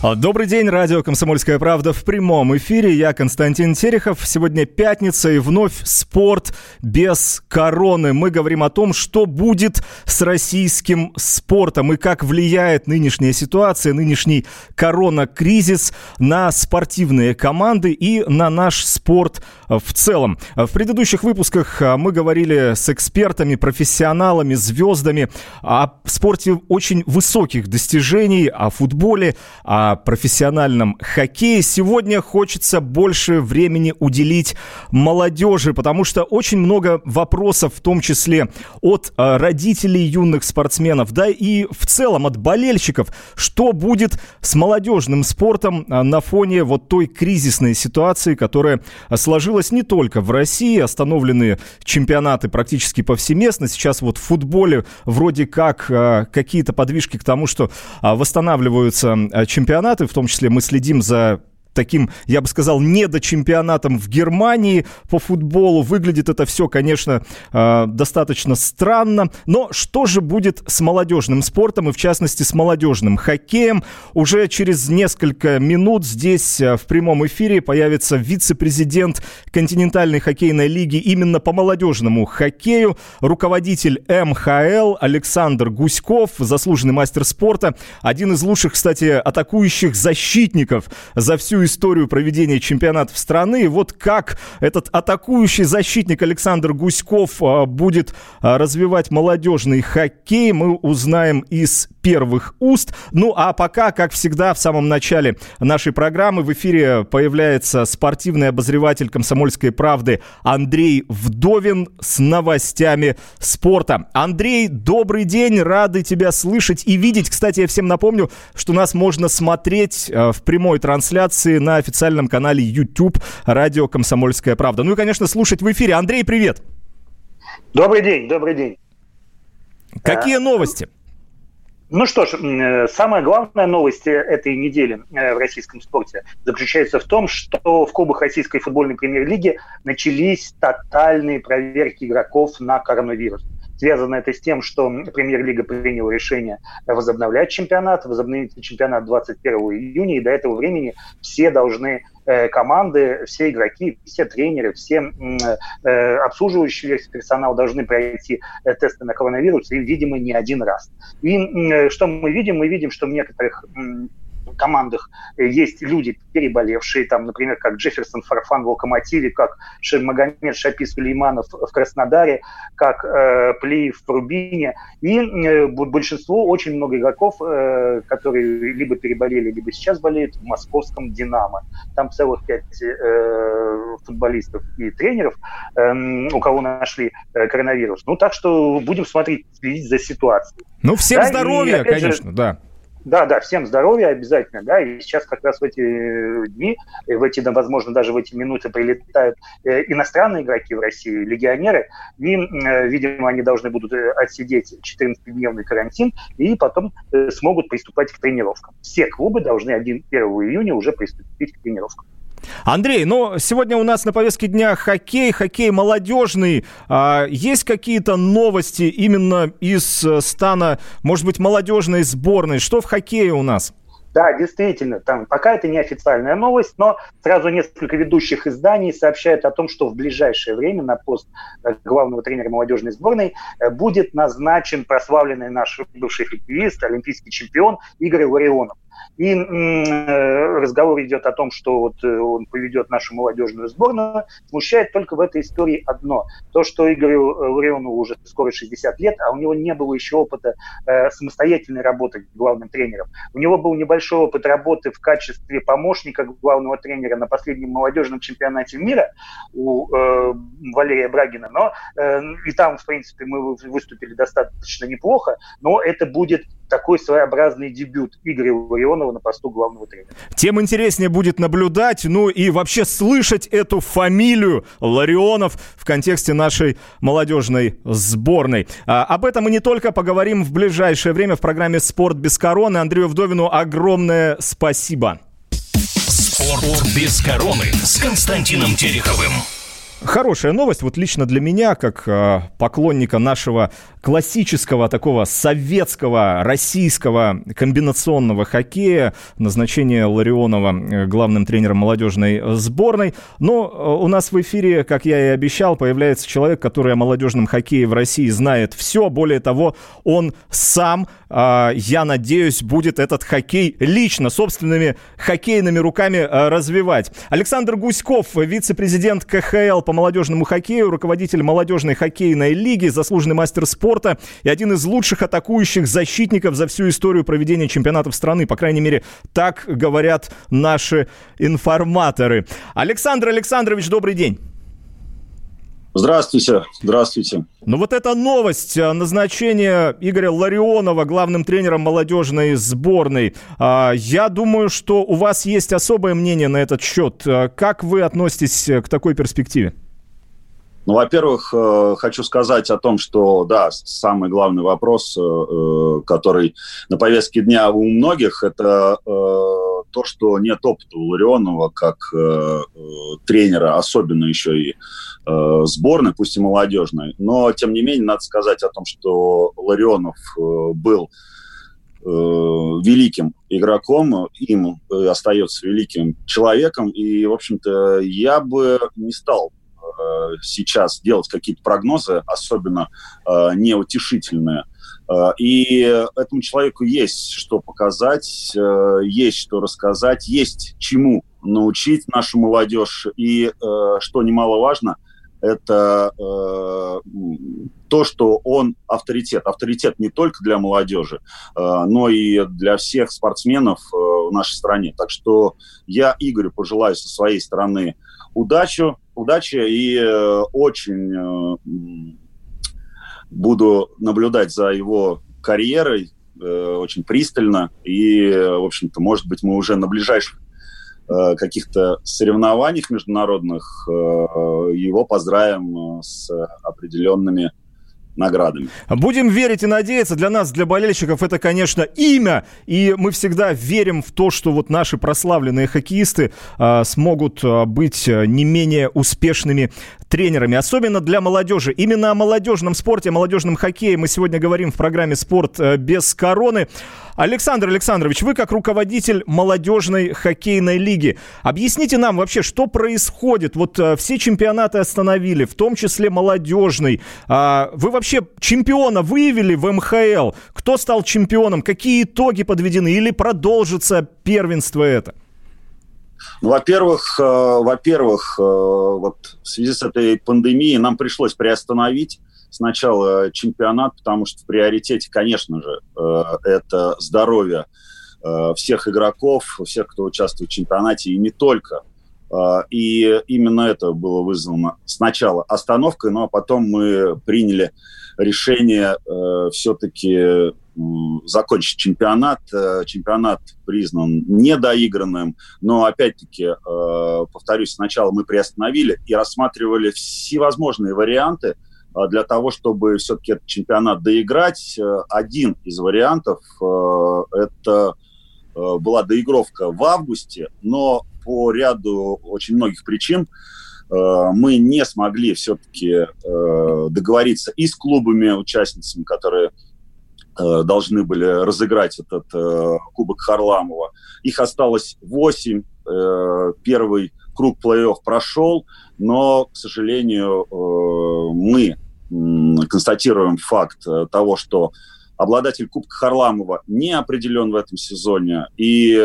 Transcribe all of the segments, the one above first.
А, добрый день, радио «Комсомольская правда» в прямом эфире. Я Константин Терехов. Сегодня пятница и вновь спорт без короны. Мы говорим о том, что будет с российским спортом и как влияет нынешняя ситуация, нынешний корона-кризис на спортивные команды и на наш спорт в целом. В предыдущих выпусках а, мы говорили с экспертами, профессионалами, звездами о спорте очень высоких достижений, о футболе, о профессиональном хоккее. Сегодня хочется больше времени уделить молодежи, потому что очень много вопросов, в том числе от э, родителей юных спортсменов, да и в целом от болельщиков, что будет с молодежным спортом э, на фоне вот той кризисной ситуации, которая сложилась не только в России, остановлены чемпионаты практически повсеместно. Сейчас вот в футболе вроде как э, какие-то подвижки к тому, что восстанавливаются чемпионаты чемпионаты, в том числе мы следим за таким, я бы сказал, недочемпионатом в Германии по футболу. Выглядит это все, конечно, э, достаточно странно. Но что же будет с молодежным спортом и, в частности, с молодежным хоккеем? Уже через несколько минут здесь э, в прямом эфире появится вице-президент континентальной хоккейной лиги именно по молодежному хоккею, руководитель МХЛ Александр Гуськов, заслуженный мастер спорта, один из лучших, кстати, атакующих защитников за всю историю проведения чемпионатов страны. Вот как этот атакующий защитник Александр Гуськов а, будет а, развивать молодежный хоккей, мы узнаем из первых уст. Ну а пока, как всегда, в самом начале нашей программы в эфире появляется спортивный обозреватель «Комсомольской правды» Андрей Вдовин с новостями спорта. Андрей, добрый день, рады тебя слышать и видеть. Кстати, я всем напомню, что нас можно смотреть а, в прямой трансляции на официальном канале YouTube радио «Комсомольская правда». Ну и, конечно, слушать в эфире. Андрей, привет! Добрый день, добрый день. Какие а, новости? Ну что ж, э, самая главная новость этой недели э, в российском спорте заключается в том, что в клубах российской футбольной премьер-лиги начались тотальные проверки игроков на коронавирус. Связано это с тем, что премьер-лига приняла решение возобновлять чемпионат, возобновить чемпионат 21 июня, и до этого времени все должны э, команды, все игроки, все тренеры, все э, обслуживающий весь персонал должны пройти э, тесты на коронавирус, и, видимо, не один раз. И что мы видим? Мы видим, что в некоторых командах э, есть люди, переболевшие, там, например, как Джефферсон Фарфан в «Локомотиве», как Магомед Шапис Сулейманов в Краснодаре, как э, Плиев в Рубине. И э, большинство, очень много игроков, э, которые либо переболели, либо сейчас болеют в московском «Динамо». Там целых пять э, футболистов и тренеров, э, у кого нашли э, коронавирус. Ну, так что будем смотреть, следить за ситуацией. Ну, всем да, здоровья, и, конечно, же, да. Да, да, всем здоровья обязательно, да, и сейчас как раз в эти дни, в эти, да, возможно, даже в эти минуты прилетают э, иностранные игроки в Россию, легионеры, и, э, видимо, они должны будут э, отсидеть 14-дневный карантин и потом смогут приступать к тренировкам. Все клубы должны 1, 1 июня уже приступить к тренировкам. Андрей, ну, сегодня у нас на повестке дня хоккей, хоккей молодежный. А, есть какие-то новости именно из э, стана, может быть, молодежной сборной? Что в хоккее у нас? Да, действительно, там пока это не официальная новость, но сразу несколько ведущих изданий сообщают о том, что в ближайшее время на пост э, главного тренера молодежной сборной э, будет назначен прославленный наш бывший хоккеист, олимпийский чемпион Игорь Ларионов. И э, разговор идет о том, что вот э, он поведет нашу молодежную сборную. Смущает только в этой истории одно. То, что Игорю э, Ларионову уже скоро 60 лет, а у него не было еще опыта самостоятельной работы главным тренером. У него был небольшой опыт работы в качестве помощника главного тренера на последнем молодежном чемпионате мира у Валерия Брагина. Но и там, в принципе, мы выступили достаточно неплохо, но это будет такой своеобразный дебют Игоря Ларионова на посту главного тренера. Тем интереснее будет наблюдать, ну и вообще слышать эту фамилию Ларионов в контексте нашей молодежной сборной. А, об этом мы не только поговорим в ближайшее время в программе «Спорт без короны». Андрею Вдовину огромное спасибо. Спорт без короны с Константином Тереховым. Хорошая новость, вот лично для меня, как э, поклонника нашего классического такого советского, российского комбинационного хоккея, назначение Ларионова э, главным тренером молодежной сборной. Но э, у нас в эфире, как я и обещал, появляется человек, который о молодежном хоккее в России знает все. Более того, он сам, э, я надеюсь, будет этот хоккей лично, собственными хоккейными руками э, развивать. Александр Гуськов, вице-президент КХЛ по молодежному хоккею, руководитель молодежной хоккейной лиги, заслуженный мастер спорта и один из лучших атакующих защитников за всю историю проведения чемпионатов страны. По крайней мере, так говорят наши информаторы. Александр Александрович, добрый день. Здравствуйте, здравствуйте. Ну вот эта новость, э, назначение Игоря Ларионова главным тренером молодежной сборной. А, я думаю, что у вас есть особое мнение на этот счет. Э, как вы относитесь к такой перспективе? Ну, во-первых, э, хочу сказать о том, что, да, самый главный вопрос, э, который на повестке дня у многих, это э, то, что нет опыта у Ларионова как тренера, особенно еще и сборной, пусть и молодежной. Но, тем не менее, надо сказать о том, что Ларионов был великим игроком, им остается великим человеком, и, в общем-то, я бы не стал Э, сейчас делать какие-то прогнозы, особенно э, неутешительные. Э, и этому человеку есть что показать, есть что рассказать, есть чему научить нашу молодежь. И, что немаловажно, это то, что он авторитет. Авторитет не только для молодежи, но и для всех спортсменов в нашей стране. Так что я Игорю пожелаю со своей стороны удачу, удачи и э, очень э, буду наблюдать за его карьерой э, очень пристально. И, в общем-то, может быть, мы уже на ближайших каких-то соревнованиях международных его поздравим с определенными наградами. Будем верить и надеяться. Для нас, для болельщиков, это, конечно, имя. И мы всегда верим в то, что вот наши прославленные хоккеисты э, смогут э, быть не менее успешными тренерами, особенно для молодежи. Именно о молодежном спорте, о молодежном хоккее мы сегодня говорим в программе «Спорт э, без короны». Александр Александрович, вы как руководитель молодежной хоккейной лиги, объясните нам вообще, что происходит? Вот э, все чемпионаты остановили, в том числе молодежный. А, вы вообще чемпиона выявили в МХЛ? Кто стал чемпионом? Какие итоги подведены? Или продолжится первенство это? Ну, во-первых, э, во-первых, э, вот в связи с этой пандемией нам пришлось приостановить сначала чемпионат, потому что в приоритете, конечно же, э, это здоровье всех игроков, всех, кто участвует в чемпионате, и не только. И именно это было вызвано сначала остановкой, ну а потом мы приняли решение все-таки закончить чемпионат. Чемпионат признан недоигранным, но опять-таки, повторюсь, сначала мы приостановили и рассматривали всевозможные варианты – а, для того, чтобы все-таки этот чемпионат доиграть. Э, один из вариантов э, – это э, была доигровка в августе, но по ряду очень многих причин мы не смогли все-таки договориться и с клубами, участницами, которые должны были разыграть этот Кубок Харламова. Их осталось 8. Первый круг плей-офф прошел, но, к сожалению, мы констатируем факт э, того, что обладатель Кубка Харламова не определен в этом сезоне, и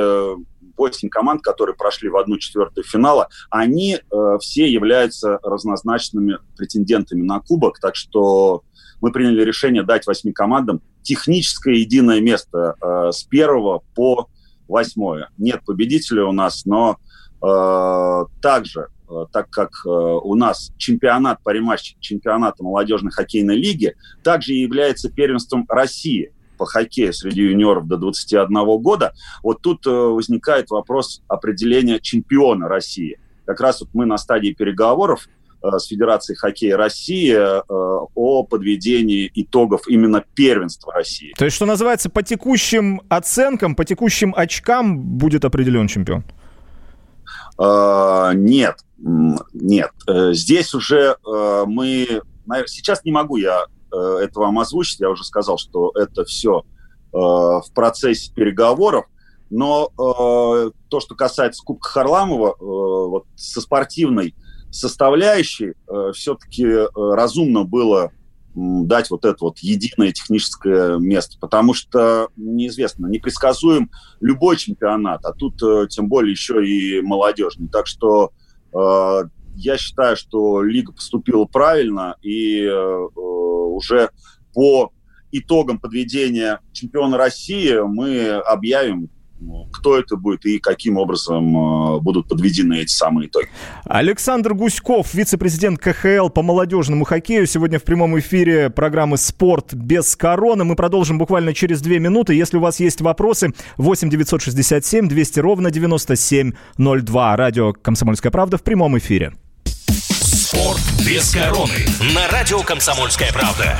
8 э, команд, которые прошли в одну четвертую финала, они э, все являются разнозначными претендентами на Кубок, так что мы приняли решение дать 8 командам техническое единое место э, с первого по восьмое. Нет победителя у нас, но э, также Э, так как э, у нас чемпионат по рематчу чемпионата молодежной хоккейной лиги также является первенством России по хоккею среди юниоров до 21 года, вот тут возникает вопрос определения чемпиона России. Как раз вот мы на стадии переговоров с Федерацией хоккея России о подведении итогов именно первенства России. То есть, что называется, по текущим оценкам, по текущим очкам будет определен чемпион? Нет, нет. Здесь уже мы... Сейчас не могу я Э, это вам озвучить. Я уже сказал, что это все э, в процессе переговоров. Но э, то, что касается Кубка Харламова, вот со спортивной составляющей, все-таки разумно было дать вот это вот единое техническое место, потому что неизвестно, непредсказуем любой чемпионат, а тут тем более еще и молодежный. Так что я считаю, что лига поступила правильно, и уже по итогам подведения чемпиона России мы объявим кто это будет и каким образом э, будут подведены эти самые итоги. Александр Гуськов, вице-президент КХЛ по молодежному хоккею, сегодня в прямом эфире программы «Спорт без короны». Мы продолжим буквально через две минуты. Если у вас есть вопросы, 8 967 200 ровно 9702. Радио «Комсомольская правда» в прямом эфире. Спорт без короны. На радио «Комсомольская правда».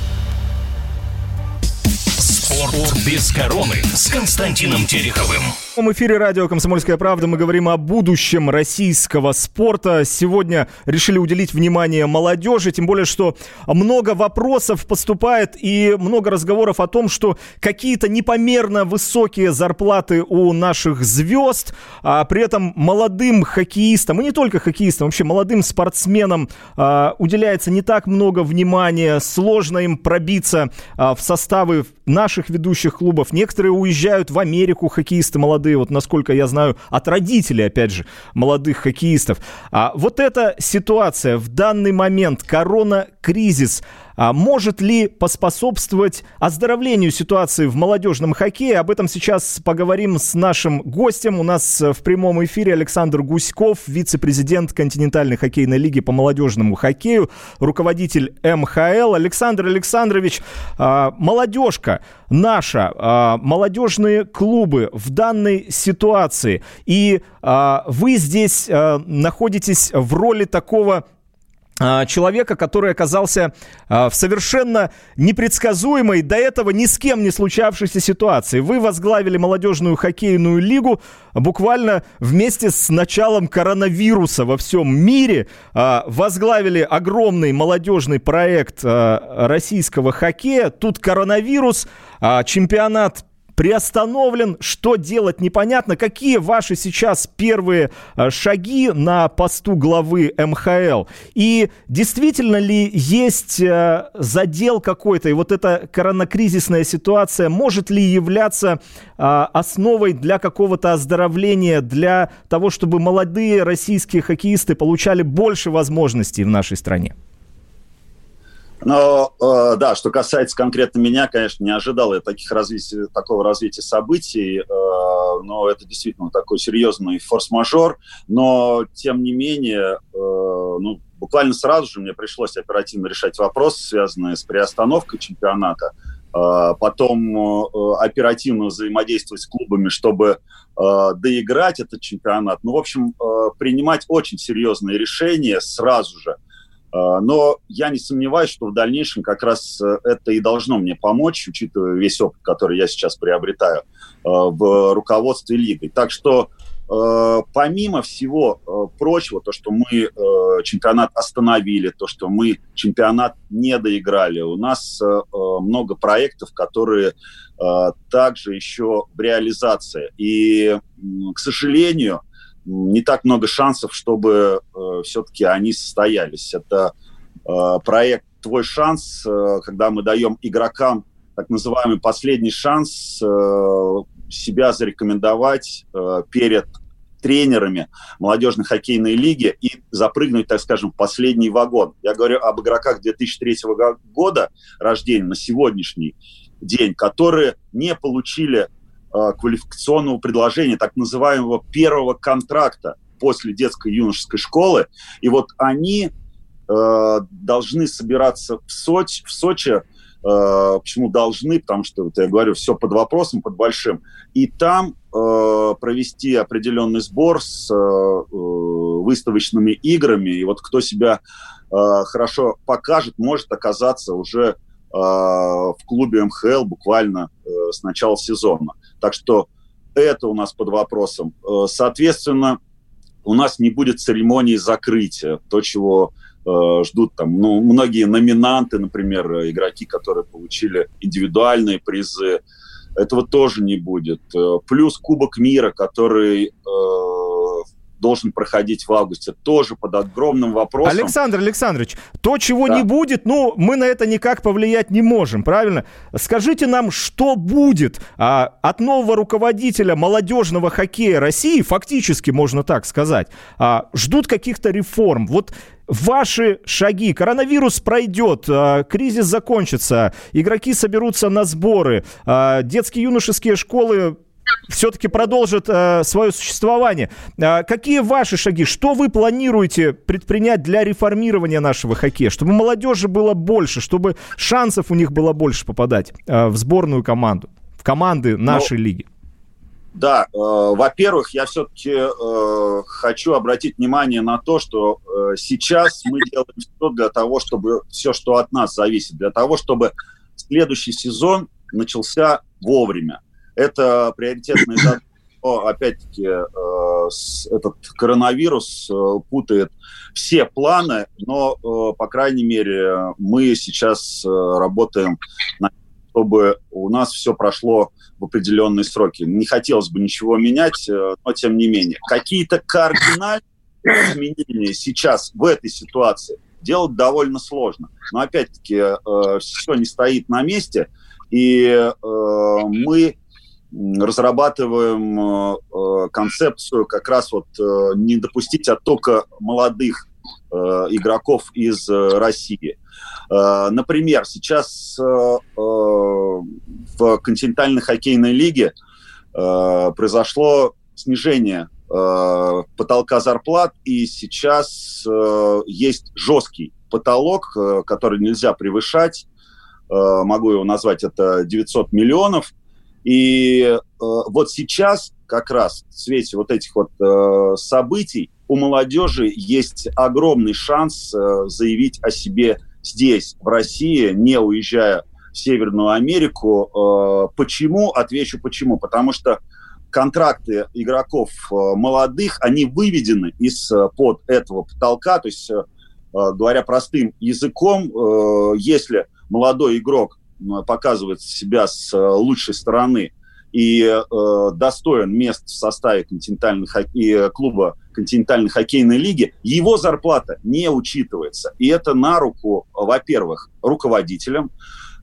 Спорт без короны с Константином Тереховым. В эфире радио «Комсомольская правда» мы говорим о будущем российского спорта. Сегодня решили уделить внимание молодежи, тем более, что много вопросов поступает и много разговоров о том, что какие-то непомерно высокие зарплаты у наших звезд, а при этом молодым хоккеистам, и не только хоккеистам, вообще молодым спортсменам а, уделяется не так много внимания, сложно им пробиться а, в составы наших ведущих клубов. Некоторые уезжают в Америку, хоккеисты молодые, вот насколько я знаю, от родителей, опять же, молодых хоккеистов. А вот эта ситуация в данный момент, корона-кризис, а может ли поспособствовать оздоровлению ситуации в молодежном хоккее? Об этом сейчас поговорим с нашим гостем. У нас в прямом эфире Александр Гуськов, вице-президент континентальной хоккейной лиги по молодежному хоккею, руководитель МХЛ. Александр Александрович, а, молодежка наша, а, молодежные клубы в данной ситуации. И вы здесь находитесь в роли такого человека, который оказался а, в совершенно непредсказуемой, до этого ни с кем не случавшейся ситуации. Вы возглавили молодежную хоккейную лигу буквально вместе с началом коронавируса во всем мире. А, возглавили огромный молодежный проект российского хоккея. Тут коронавирус, чемпионат приостановлен. Что делать непонятно. Какие ваши сейчас первые э, шаги на посту главы МХЛ? И действительно ли есть э, задел какой-то? И вот эта коронакризисная ситуация может ли являться э, основой для какого-то оздоровления, для того, чтобы молодые российские хоккеисты получали больше возможностей в нашей стране? Но, э, да, что касается конкретно меня, конечно, не ожидал я таких развития, такого развития событий, э, но это действительно такой серьезный форс-мажор. Но, тем не менее, э, ну, буквально сразу же мне пришлось оперативно решать вопросы, связанные с приостановкой чемпионата, э, потом э, оперативно взаимодействовать с клубами, чтобы э, доиграть этот чемпионат. Ну, в общем, э, принимать очень серьезные решения сразу же – но я не сомневаюсь, что в дальнейшем как раз э, это и должно мне помочь, учитывая весь опыт, который я сейчас приобретаю э, в руководстве лигой. Так что э, помимо всего прочего, то, что мы чемпионат остановили, то, что мы чемпионат не доиграли, у нас много проектов, которые также еще в реализации. И, к сожалению, не так много шансов, чтобы э, все-таки они состоялись. Это э, проект «Твой шанс», э, когда мы даем игрокам так называемый последний шанс э, себя зарекомендовать э, перед тренерами молодежной хоккейной лиги и запрыгнуть, так скажем, в последний вагон. Я говорю об игроках 2003 года рождения на сегодняшний день, которые не получили квалификационного предложения, так называемого первого контракта после детской юношеской школы. И вот они э, должны собираться в Сочи, в Сочи Э, почему должны? Потому что, вот я говорю, все под вопросом, под большим. И там э, провести определенный сбор с э, э, выставочными играми. И вот кто себя э, хорошо покажет, может оказаться уже э, в клубе МХЛ буквально э, с начала сезона. Так что это у нас под вопросом. Э, соответственно, у нас не будет церемонии закрытия, то, чего Э, ждут там, ну, многие номинанты, например, игроки, которые получили индивидуальные призы, этого тоже не будет. Э, плюс Кубок мира, который э, должен проходить в августе, тоже под огромным вопросом. Александр Александрович, то, чего да. не будет, ну, мы на это никак повлиять не можем, правильно? Скажите нам, что будет а, от нового руководителя молодежного хоккея России, фактически, можно так сказать, а, ждут каких-то реформ. Вот ваши шаги? Коронавирус пройдет, а, кризис закончится, игроки соберутся на сборы, а, детские юношеские школы все-таки продолжат э, свое существование. Э, какие ваши шаги? Что вы планируете предпринять для реформирования нашего хоккея? Чтобы молодежи было больше, чтобы шансов у них было больше попадать э, в сборную команду, в команды ну, нашей ну, лиги? Да, э, во-первых, я все-таки э, хочу обратить внимание на то, что э, сейчас мы делаем все для того, чтобы все, что от нас зависит, для того, чтобы следующий сезон начался вовремя. Это приоритетный задача. Опять-таки, э, этот коронавирус э, путает все планы, но, э, по крайней мере, мы сейчас работаем на чтобы у нас все прошло в определенные сроки. Не хотелось бы ничего менять, но тем не менее. Какие-то кардинальные изменения сейчас в этой ситуации делать довольно сложно. Но опять-таки все не стоит на месте, и мы разрабатываем э, э, концепцию как раз вот э, не допустить оттока молодых игроков из России. Например, сейчас в континентальной хоккейной лиге произошло снижение потолка зарплат, и сейчас есть жесткий потолок, который нельзя превышать. Могу его назвать, это 900 миллионов. И вот сейчас как раз в свете вот этих вот событий у молодежи есть огромный шанс заявить о себе здесь, в России, не уезжая в Северную Америку. Э, почему? Отвечу почему. Потому что контракты игроков э, молодых, они выведены из-под э, этого потолка. То есть, говоря простым языком, если молодой игрок показывает себя с лучшей стороны и э, достоин мест в составе континентальной хоккей, клуба континентальной хоккейной лиги, его зарплата не учитывается. И это на руку, во-первых, руководителям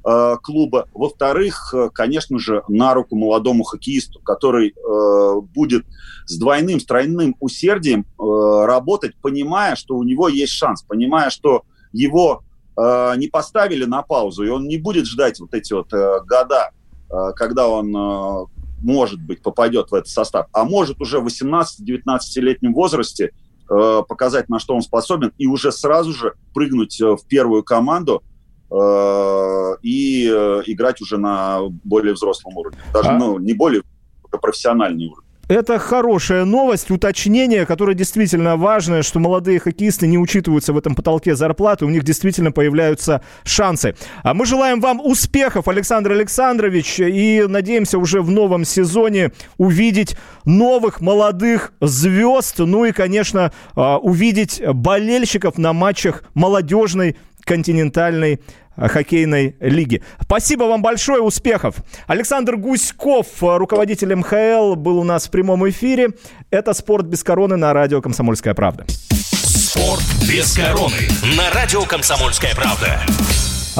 э, клуба, во-вторых, э, конечно же, на руку молодому хоккеисту, который э, будет с двойным, с тройным усердием э, работать, понимая, что у него есть шанс, понимая, что его э, не поставили на паузу, и он не будет ждать вот эти вот э, года Э, когда он, э, может быть, попадет в этот состав, а может уже в 18-19-летнем возрасте э, показать, на что он способен, и уже сразу же прыгнуть в первую команду и играть уже на более взрослом уровне. Даже, а... ну, не более, а профессиональный уровень. Это хорошая новость, уточнение, которое действительно важное, что молодые хоккеисты не учитываются в этом потолке зарплаты, у них действительно появляются шансы. А мы желаем вам успехов, Александр Александрович, и надеемся уже в новом сезоне увидеть новых молодых звезд, ну и, конечно, а, увидеть болельщиков на матчах молодежной континентальной хоккейной лиги. Спасибо вам большое, успехов. Александр Гуськов, руководитель МХЛ, был у нас в прямом эфире. Это «Спорт без короны» на радио «Комсомольская правда». Спорт без короны на радио «Комсомольская правда».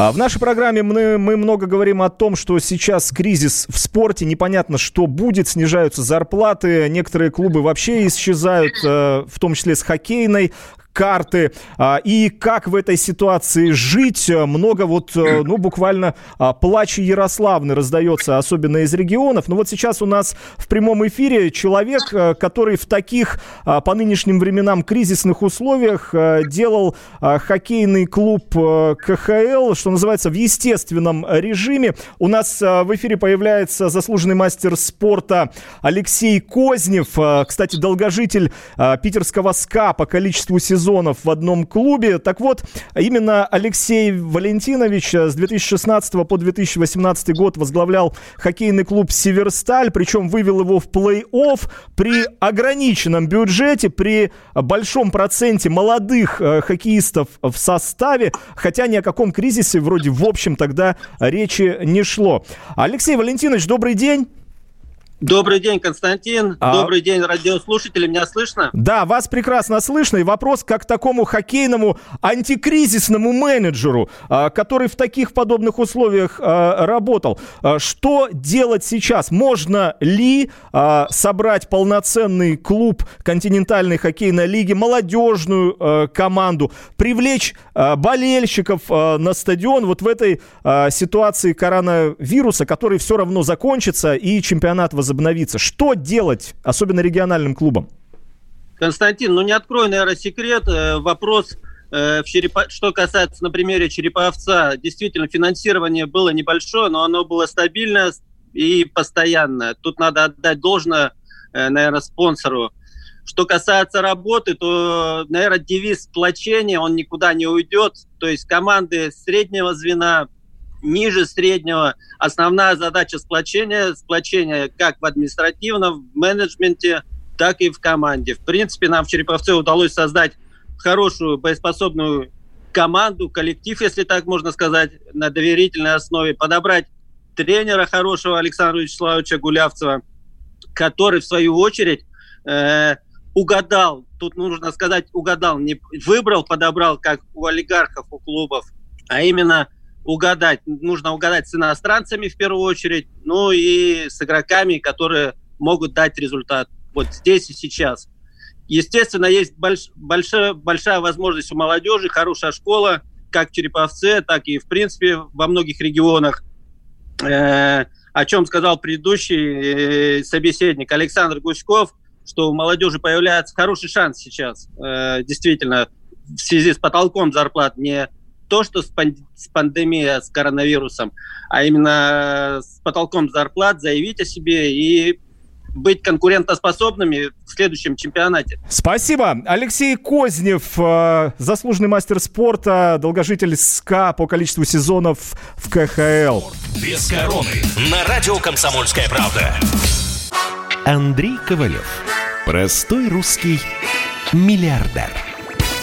А в нашей программе мы, мы много говорим о том, что сейчас кризис в спорте, непонятно, что будет, снижаются зарплаты, некоторые клубы вообще исчезают, э, в том числе с хоккейной карты. А, и как в этой ситуации жить? Много вот, э, ну, буквально а, плача Ярославны раздается, особенно из регионов. Но вот сейчас у нас в прямом эфире человек, э, который в таких а, по нынешним временам кризисных условиях э, делал хоккейный клуб КХЛ, что называется, в естественном режиме. У нас в эфире появляется заслуженный мастер спорта Алексей Кознев, кстати, долгожитель питерского СКА по количеству сезонов сезонов в одном клубе. Так вот, именно Алексей Валентинович с 2016 по 2018 год возглавлял хоккейный клуб «Северсталь», причем вывел его в плей-офф при ограниченном бюджете, при большом проценте молодых э, хоккеистов в составе, хотя ни о каком кризисе вроде в общем тогда речи не шло. Алексей Валентинович, добрый день. Добрый день, Константин. А... Добрый день, радиослушатели. Меня слышно? Да, вас прекрасно слышно. И вопрос как такому хоккейному антикризисному менеджеру, а, который в таких подобных условиях а, работал. А, что делать сейчас? Можно ли собрать полноценный клуб континентальной хоккейной лиги, молодежную команду, привлечь болельщиков на стадион вот в этой ситуации коронавируса, который все равно закончится и чемпионат возобновится? Возобновиться. Что делать, особенно региональным клубам? Константин, ну не открой, наверное, секрет. Э, вопрос, э, в Черепа... что касается на примере Череповца, действительно финансирование было небольшое, но оно было стабильное и постоянное. Тут надо отдать должное, э, наверное, спонсору. Что касается работы, то, наверное, девиз сплочения, он никуда не уйдет. То есть команды среднего звена, ниже среднего. Основная задача сплочения, сплочения как в административном, в менеджменте, так и в команде. В принципе, нам в Череповце удалось создать хорошую, боеспособную команду, коллектив, если так можно сказать, на доверительной основе, подобрать тренера хорошего Александра Вячеславовича Гулявцева, который, в свою очередь, э, угадал, тут нужно сказать, угадал, не выбрал, подобрал, как у олигархов, у клубов, а именно угадать, нужно угадать с иностранцами в первую очередь, ну и с игроками, которые могут дать результат вот здесь и сейчас. Естественно, есть больш, большая, большая возможность у молодежи, хорошая школа, как в Череповце, так и, в принципе, во многих регионах. Э, о чем сказал предыдущий э, собеседник Александр Гуськов, что у молодежи появляется хороший шанс сейчас, э, действительно, в связи с потолком зарплат не то, что с, панд- с пандемией, с коронавирусом, а именно с потолком зарплат заявить о себе и быть конкурентоспособными в следующем чемпионате. Спасибо. Алексей Кознев, э, заслуженный мастер спорта, долгожитель СКА по количеству сезонов в КХЛ. Без короны. На радио «Комсомольская правда». Андрей Ковалев. Простой русский миллиардер.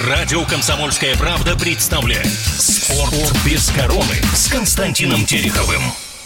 Радио «Комсомольская правда» представляет «Спорт без короны» с Константином Тереховым.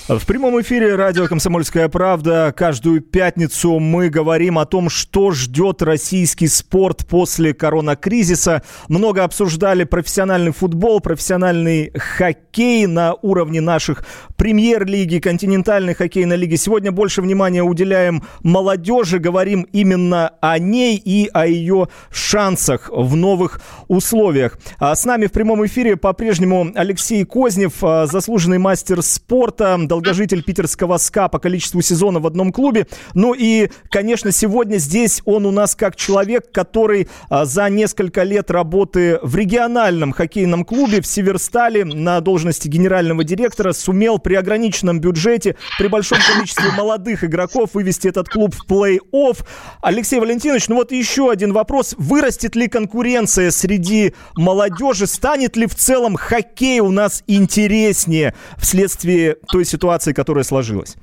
В прямом эфире радио «Комсомольская правда» каждую пятницу мы говорим о том, что ждет российский спорт после коронакризиса. Много обсуждали профессиональный футбол, профессиональный хоккей на уровне наших премьер-лиги, континентальной хоккейной лиги. Сегодня больше внимания уделяем молодежи, говорим именно о ней и о ее шансах в новых условиях. А с нами в прямом эфире по-прежнему Алексей Кознев, а, заслуженный мастер спорта, долгожитель питерского СКА по количеству сезонов в одном клубе. Ну и, конечно, сегодня здесь он у нас как человек, который а, за несколько лет работы в региональном хоккейном клубе в Северстале на должности генерального директора сумел при ограниченном бюджете, при большом количестве молодых игроков вывести этот клуб в плей-офф. Алексей Валентинович, ну вот еще один вопрос. Вырастет ли конкуренция среди молодежи? Станет ли в целом хоккей у нас интереснее вследствие той ситуации, которая сложилась?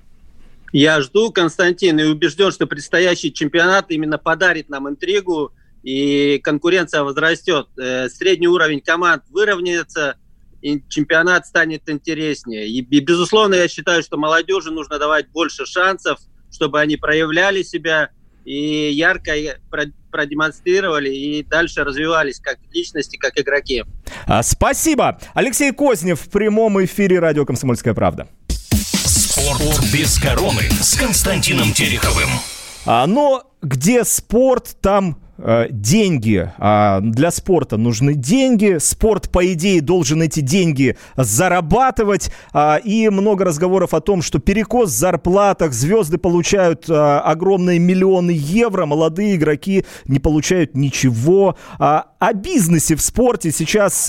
Я жду, Константин, и убежден, что предстоящий чемпионат именно подарит нам интригу, и конкуренция возрастет. Э, средний уровень команд выровняется, и чемпионат станет интереснее. И, и, безусловно, я считаю, что молодежи нужно давать больше шансов, чтобы они проявляли себя и ярко продемонстрировали и дальше развивались как личности, как игроки. А, спасибо. Алексей Кознев в прямом эфире радио «Комсомольская правда». Спорт без короны с Константином Тереховым. А, но где спорт, там деньги. А, для спорта нужны деньги. Спорт, по идее, должен эти деньги зарабатывать. А, и много разговоров о том, что перекос в зарплатах, звезды получают а, огромные миллионы евро, молодые игроки не получают ничего. О бизнесе в спорте сейчас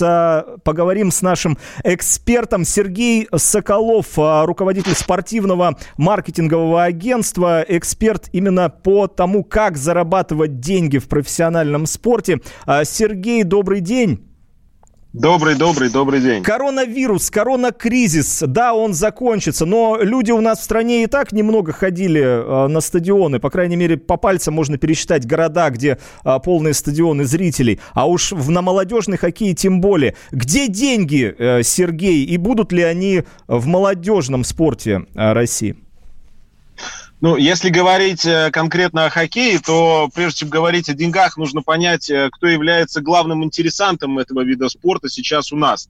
поговорим с нашим экспертом Сергей Соколов, руководитель спортивного маркетингового агентства, эксперт именно по тому, как зарабатывать деньги в профессиональном профессиональном спорте. А, Сергей, добрый день. Добрый, добрый, добрый день. Коронавирус, коронакризис, да, он закончится, но люди у нас в стране и так немного ходили э, на стадионы, по крайней мере, по пальцам можно пересчитать города, где э, полные стадионы зрителей, а уж в, на молодежный хоккей тем более. Где деньги, э, Сергей, и будут ли они в молодежном спорте э, России? Ну, если говорить э, конкретно о хоккее, то прежде чем говорить о деньгах, нужно понять, э, кто является главным интересантом этого вида спорта сейчас у нас.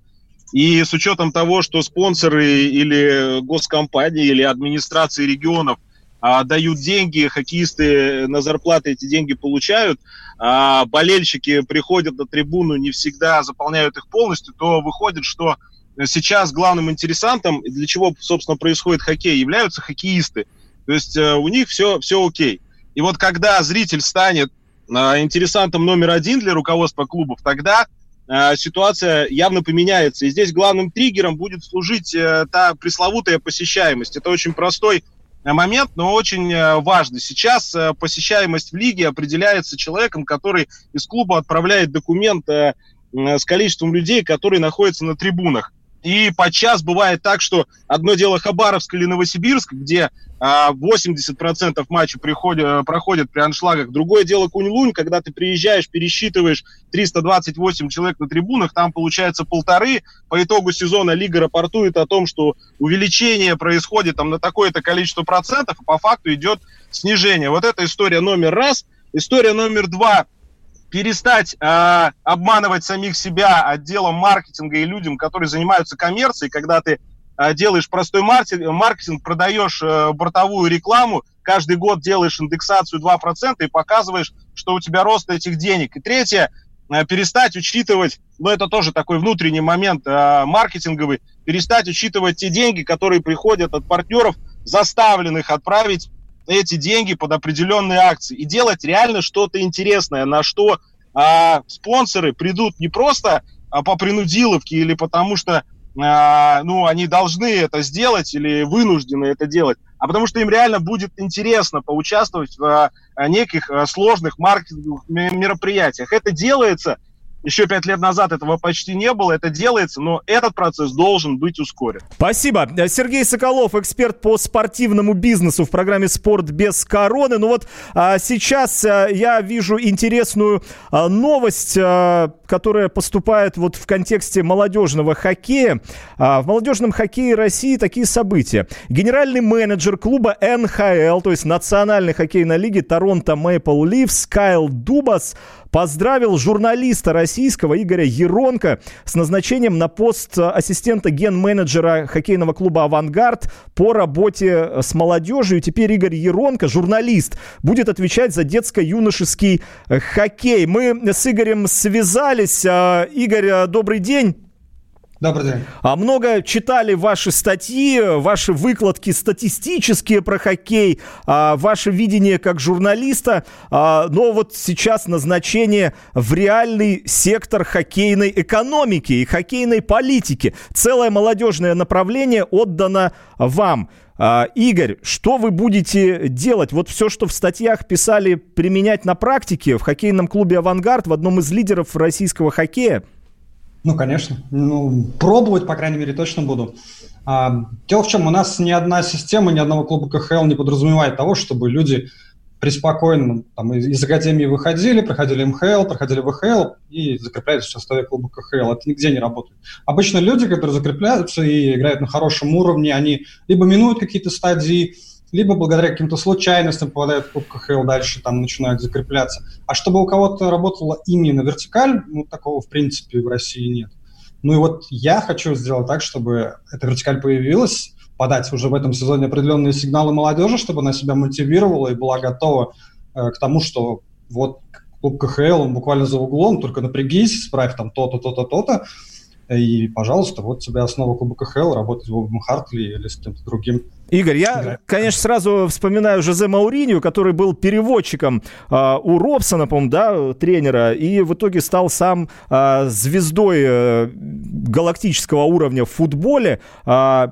И с учетом того, что спонсоры или госкомпании, или администрации регионов а, дают деньги, хоккеисты на зарплаты эти деньги получают, а болельщики приходят на трибуну, не всегда заполняют их полностью, то выходит, что сейчас главным интересантом, для чего, собственно, происходит хоккей, являются хоккеисты – то есть э, у них все, все окей. И вот когда зритель станет э, интересантом номер один для руководства клубов, тогда э, ситуация явно поменяется. И здесь главным триггером будет служить э, та пресловутая посещаемость. Это очень простой э, момент, но очень э, важный. Сейчас э, посещаемость в лиге определяется человеком, который из клуба отправляет документ с количеством людей, которые находятся на трибунах. И подчас бывает так, что одно дело Хабаровск или Новосибирск, где 80% а, матчей приходят, проходят при аншлагах. Другое дело Кунь-Лунь, когда ты приезжаешь, пересчитываешь 328 человек на трибунах, там получается полторы. По итогу сезона Лига рапортует о том, что увеличение происходит там на такое-то количество процентов, а по факту идет снижение. Вот это история номер раз. История номер два перестать э, обманывать самих себя отделом маркетинга и людям, которые занимаются коммерцией, когда ты э, делаешь простой маркетинг, продаешь э, бортовую рекламу, каждый год делаешь индексацию 2% и показываешь, что у тебя рост этих денег. И третье, э, перестать учитывать, ну это тоже такой внутренний момент э, маркетинговый, перестать учитывать те деньги, которые приходят от партнеров, заставленных отправить эти деньги под определенные акции и делать реально что-то интересное, на что а, спонсоры придут не просто а, по принудиловке или потому что а, ну, они должны это сделать или вынуждены это делать, а потому что им реально будет интересно поучаствовать в а, неких а, сложных маркетинговых мероприятиях. Это делается еще пять лет назад этого почти не было, это делается, но этот процесс должен быть ускорен. Спасибо. Сергей Соколов, эксперт по спортивному бизнесу в программе «Спорт без короны». Ну вот а, сейчас а, я вижу интересную а, новость, а, которая поступает вот в контексте молодежного хоккея. А, в молодежном хоккее России такие события. Генеральный менеджер клуба НХЛ, то есть Национальной хоккейной лиги Торонто Мэйпл Ливс, Кайл Дубас поздравил журналиста российского Игоря Еронка с назначением на пост ассистента ген-менеджера хоккейного клуба «Авангард» по работе с молодежью. И теперь Игорь Еронко, журналист, будет отвечать за детско-юношеский хоккей. Мы с Игорем связались. А, Игорь, добрый день. Добрый день. А много читали ваши статьи, ваши выкладки статистические про хоккей, а, ваше видение как журналиста, а, но вот сейчас назначение в реальный сектор хоккейной экономики и хоккейной политики. Целое молодежное направление отдано вам. А, Игорь, что вы будете делать? Вот все, что в статьях писали, применять на практике в хоккейном клубе «Авангард», в одном из лидеров российского хоккея? Ну, конечно. Ну, пробовать, по крайней мере, точно буду. А, дело в чем, у нас ни одна система, ни одного клуба КХЛ не подразумевает того, чтобы люди преспокойно там, из академии выходили, проходили МХЛ, проходили ВХЛ и закреплялись в составе клуба КХЛ. Это нигде не работает. Обычно люди, которые закрепляются и играют на хорошем уровне, они либо минуют какие-то стадии, либо благодаря каким-то случайностям попадают в клуб КХЛ, дальше там начинают закрепляться. А чтобы у кого-то работала именно вертикаль, ну, такого, в принципе, в России нет. Ну и вот я хочу сделать так, чтобы эта вертикаль появилась, подать уже в этом сезоне определенные сигналы молодежи, чтобы она себя мотивировала и была готова э, к тому, что вот клуб КХЛ, он буквально за углом, только напрягись, справь там то-то, то-то, то-то, и, пожалуйста, вот тебе основа клуба КХЛ, работать в Бобом Хартли или с кем-то другим. Игорь, я, конечно, сразу вспоминаю Жозе Мауринью, который был переводчиком э, у Робсона, по-моему, да, тренера, и в итоге стал сам э, звездой э, галактического уровня в футболе. Э,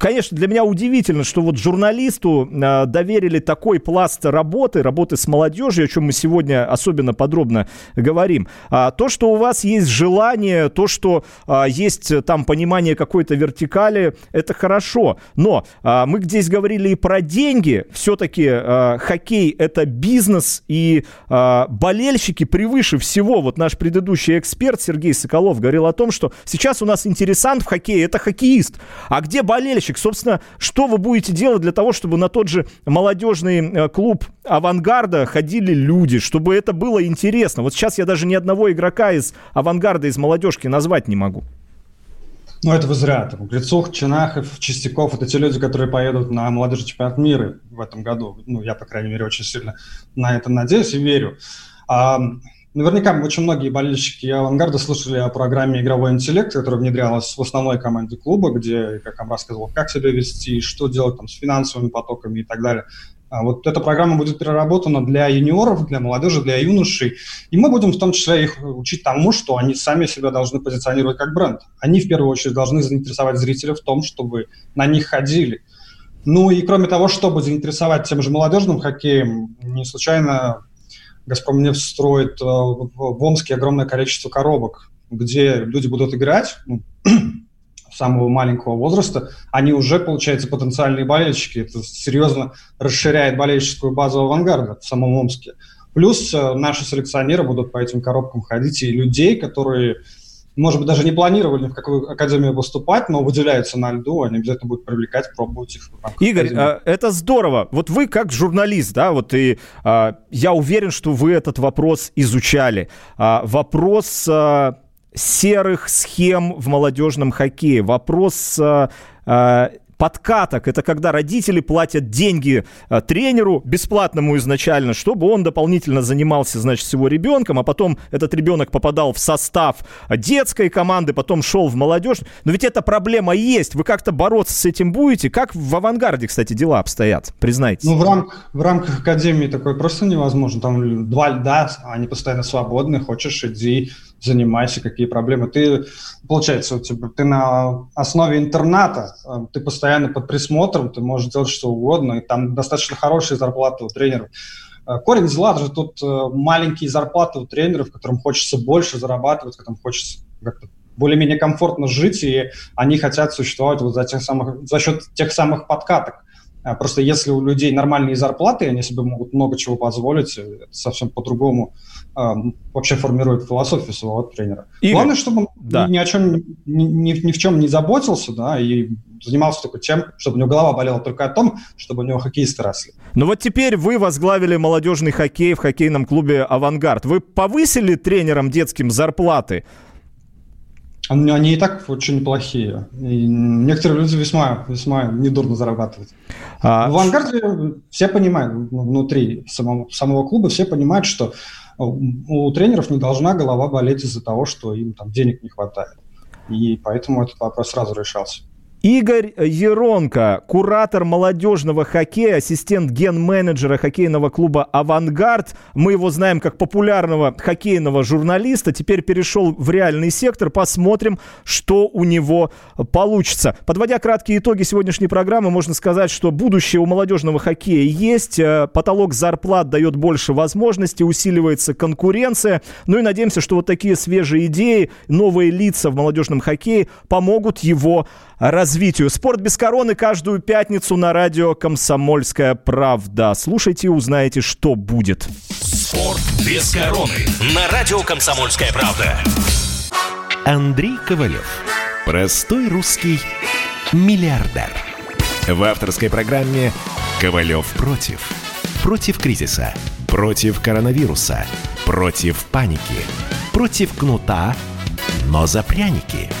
конечно, для меня удивительно, что вот журналисту э, доверили такой пласт работы, работы с молодежью, о чем мы сегодня особенно подробно говорим. А, то, что у вас есть желание, то, что а, есть там понимание какой-то вертикали, это хорошо. Но а, мы здесь говорили и про деньги. Все-таки хоккей это бизнес, и болельщики превыше всего. Вот наш предыдущий эксперт Сергей Соколов говорил о том, что сейчас у нас интересант в хоккее это хоккеист. А где болельщик? Болельщик. Собственно, что вы будете делать для того, чтобы на тот же молодежный э, клуб «Авангарда» ходили люди, чтобы это было интересно? Вот сейчас я даже ни одного игрока из «Авангарда», из молодежки назвать не могу. Ну, это вы зря. Там, Грицух, Чинахов, Чистяков – это те люди, которые поедут на молодежный чемпионат мира в этом году. Ну, я, по крайней мере, очень сильно на это надеюсь и верю. А, Наверняка очень многие болельщики «Авангарда» слышали о программе «Игровой интеллект», которая внедрялась в основной команде клуба, где, как вам рассказывал, как себя вести, что делать там, с финансовыми потоками и так далее. А вот эта программа будет переработана для юниоров, для молодежи, для юношей. И мы будем в том числе их учить тому, что они сами себя должны позиционировать как бренд. Они в первую очередь должны заинтересовать зрителей в том, чтобы на них ходили. Ну и кроме того, чтобы заинтересовать тем же молодежным хоккеем, не случайно Газпром нефть строит э, в Омске огромное количество коробок, где люди будут играть, ну, самого маленького возраста, они уже, получается, потенциальные болельщики. Это серьезно расширяет болельщическую базу авангарда в самом Омске. Плюс э, наши селекционеры будут по этим коробкам ходить, и людей, которые может быть, даже не планировали в какую академию поступать, но выделяются на льду, они обязательно будут привлекать, пробовать их. Игорь, академии. А, это здорово. Вот вы как журналист, да, вот и а, я уверен, что вы этот вопрос изучали. А, вопрос серых схем в молодежном хоккее, вопрос подкаток. Это когда родители платят деньги э, тренеру бесплатному изначально, чтобы он дополнительно занимался, значит, с его ребенком, а потом этот ребенок попадал в состав детской команды, потом шел в молодежь. Но ведь эта проблема есть. Вы как-то бороться с этим будете? Как в авангарде, кстати, дела обстоят? Признайтесь. Ну, в, рам- в рамках академии такое просто невозможно. Там два льда, они постоянно свободны. Хочешь, иди занимайся, какие проблемы. Ты, получается, у тебя, ты на основе интерната, э, ты постоянно под присмотром, ты можешь делать что угодно, и там достаточно хорошие зарплаты у тренеров. Э, корень зла же тут э, маленькие зарплаты у тренеров, которым хочется больше зарабатывать, которым хочется как-то более-менее комфортно жить, и они хотят существовать вот за, тех самых, за счет тех самых подкаток. Просто если у людей нормальные зарплаты, они себе могут много чего позволить, это совсем по-другому вообще формирует философию своего тренера. Игорь, Главное, чтобы он да. ни о чем, ни, ни, ни в чем не заботился, да, и занимался только тем, чтобы у него голова болела только о том, чтобы у него хоккеисты росли. Ну вот теперь вы возглавили молодежный хоккей в хоккейном клубе «Авангард». Вы повысили тренерам детским зарплаты? Они и так очень неплохие. И некоторые люди весьма, весьма недурно зарабатывают. А... В «Авангарде» все понимают, внутри самого, самого клуба все понимают, что у тренеров не должна голова болеть из-за того, что им там денег не хватает. И поэтому этот вопрос сразу решался. Игорь Еронко, куратор молодежного хоккея, ассистент ген-менеджера хоккейного клуба «Авангард». Мы его знаем как популярного хоккейного журналиста. Теперь перешел в реальный сектор. Посмотрим, что у него получится. Подводя краткие итоги сегодняшней программы, можно сказать, что будущее у молодежного хоккея есть. Э, потолок зарплат дает больше возможностей, усиливается конкуренция. Ну и надеемся, что вот такие свежие идеи, новые лица в молодежном хоккее помогут его развитию. Спорт без короны каждую пятницу на радио «Комсомольская правда». Слушайте и узнаете, что будет. Спорт без короны на радио «Комсомольская правда». Андрей Ковалев. Простой русский миллиардер. В авторской программе «Ковалев против». Против кризиса. Против коронавируса. Против паники. Против кнута, но за пряники –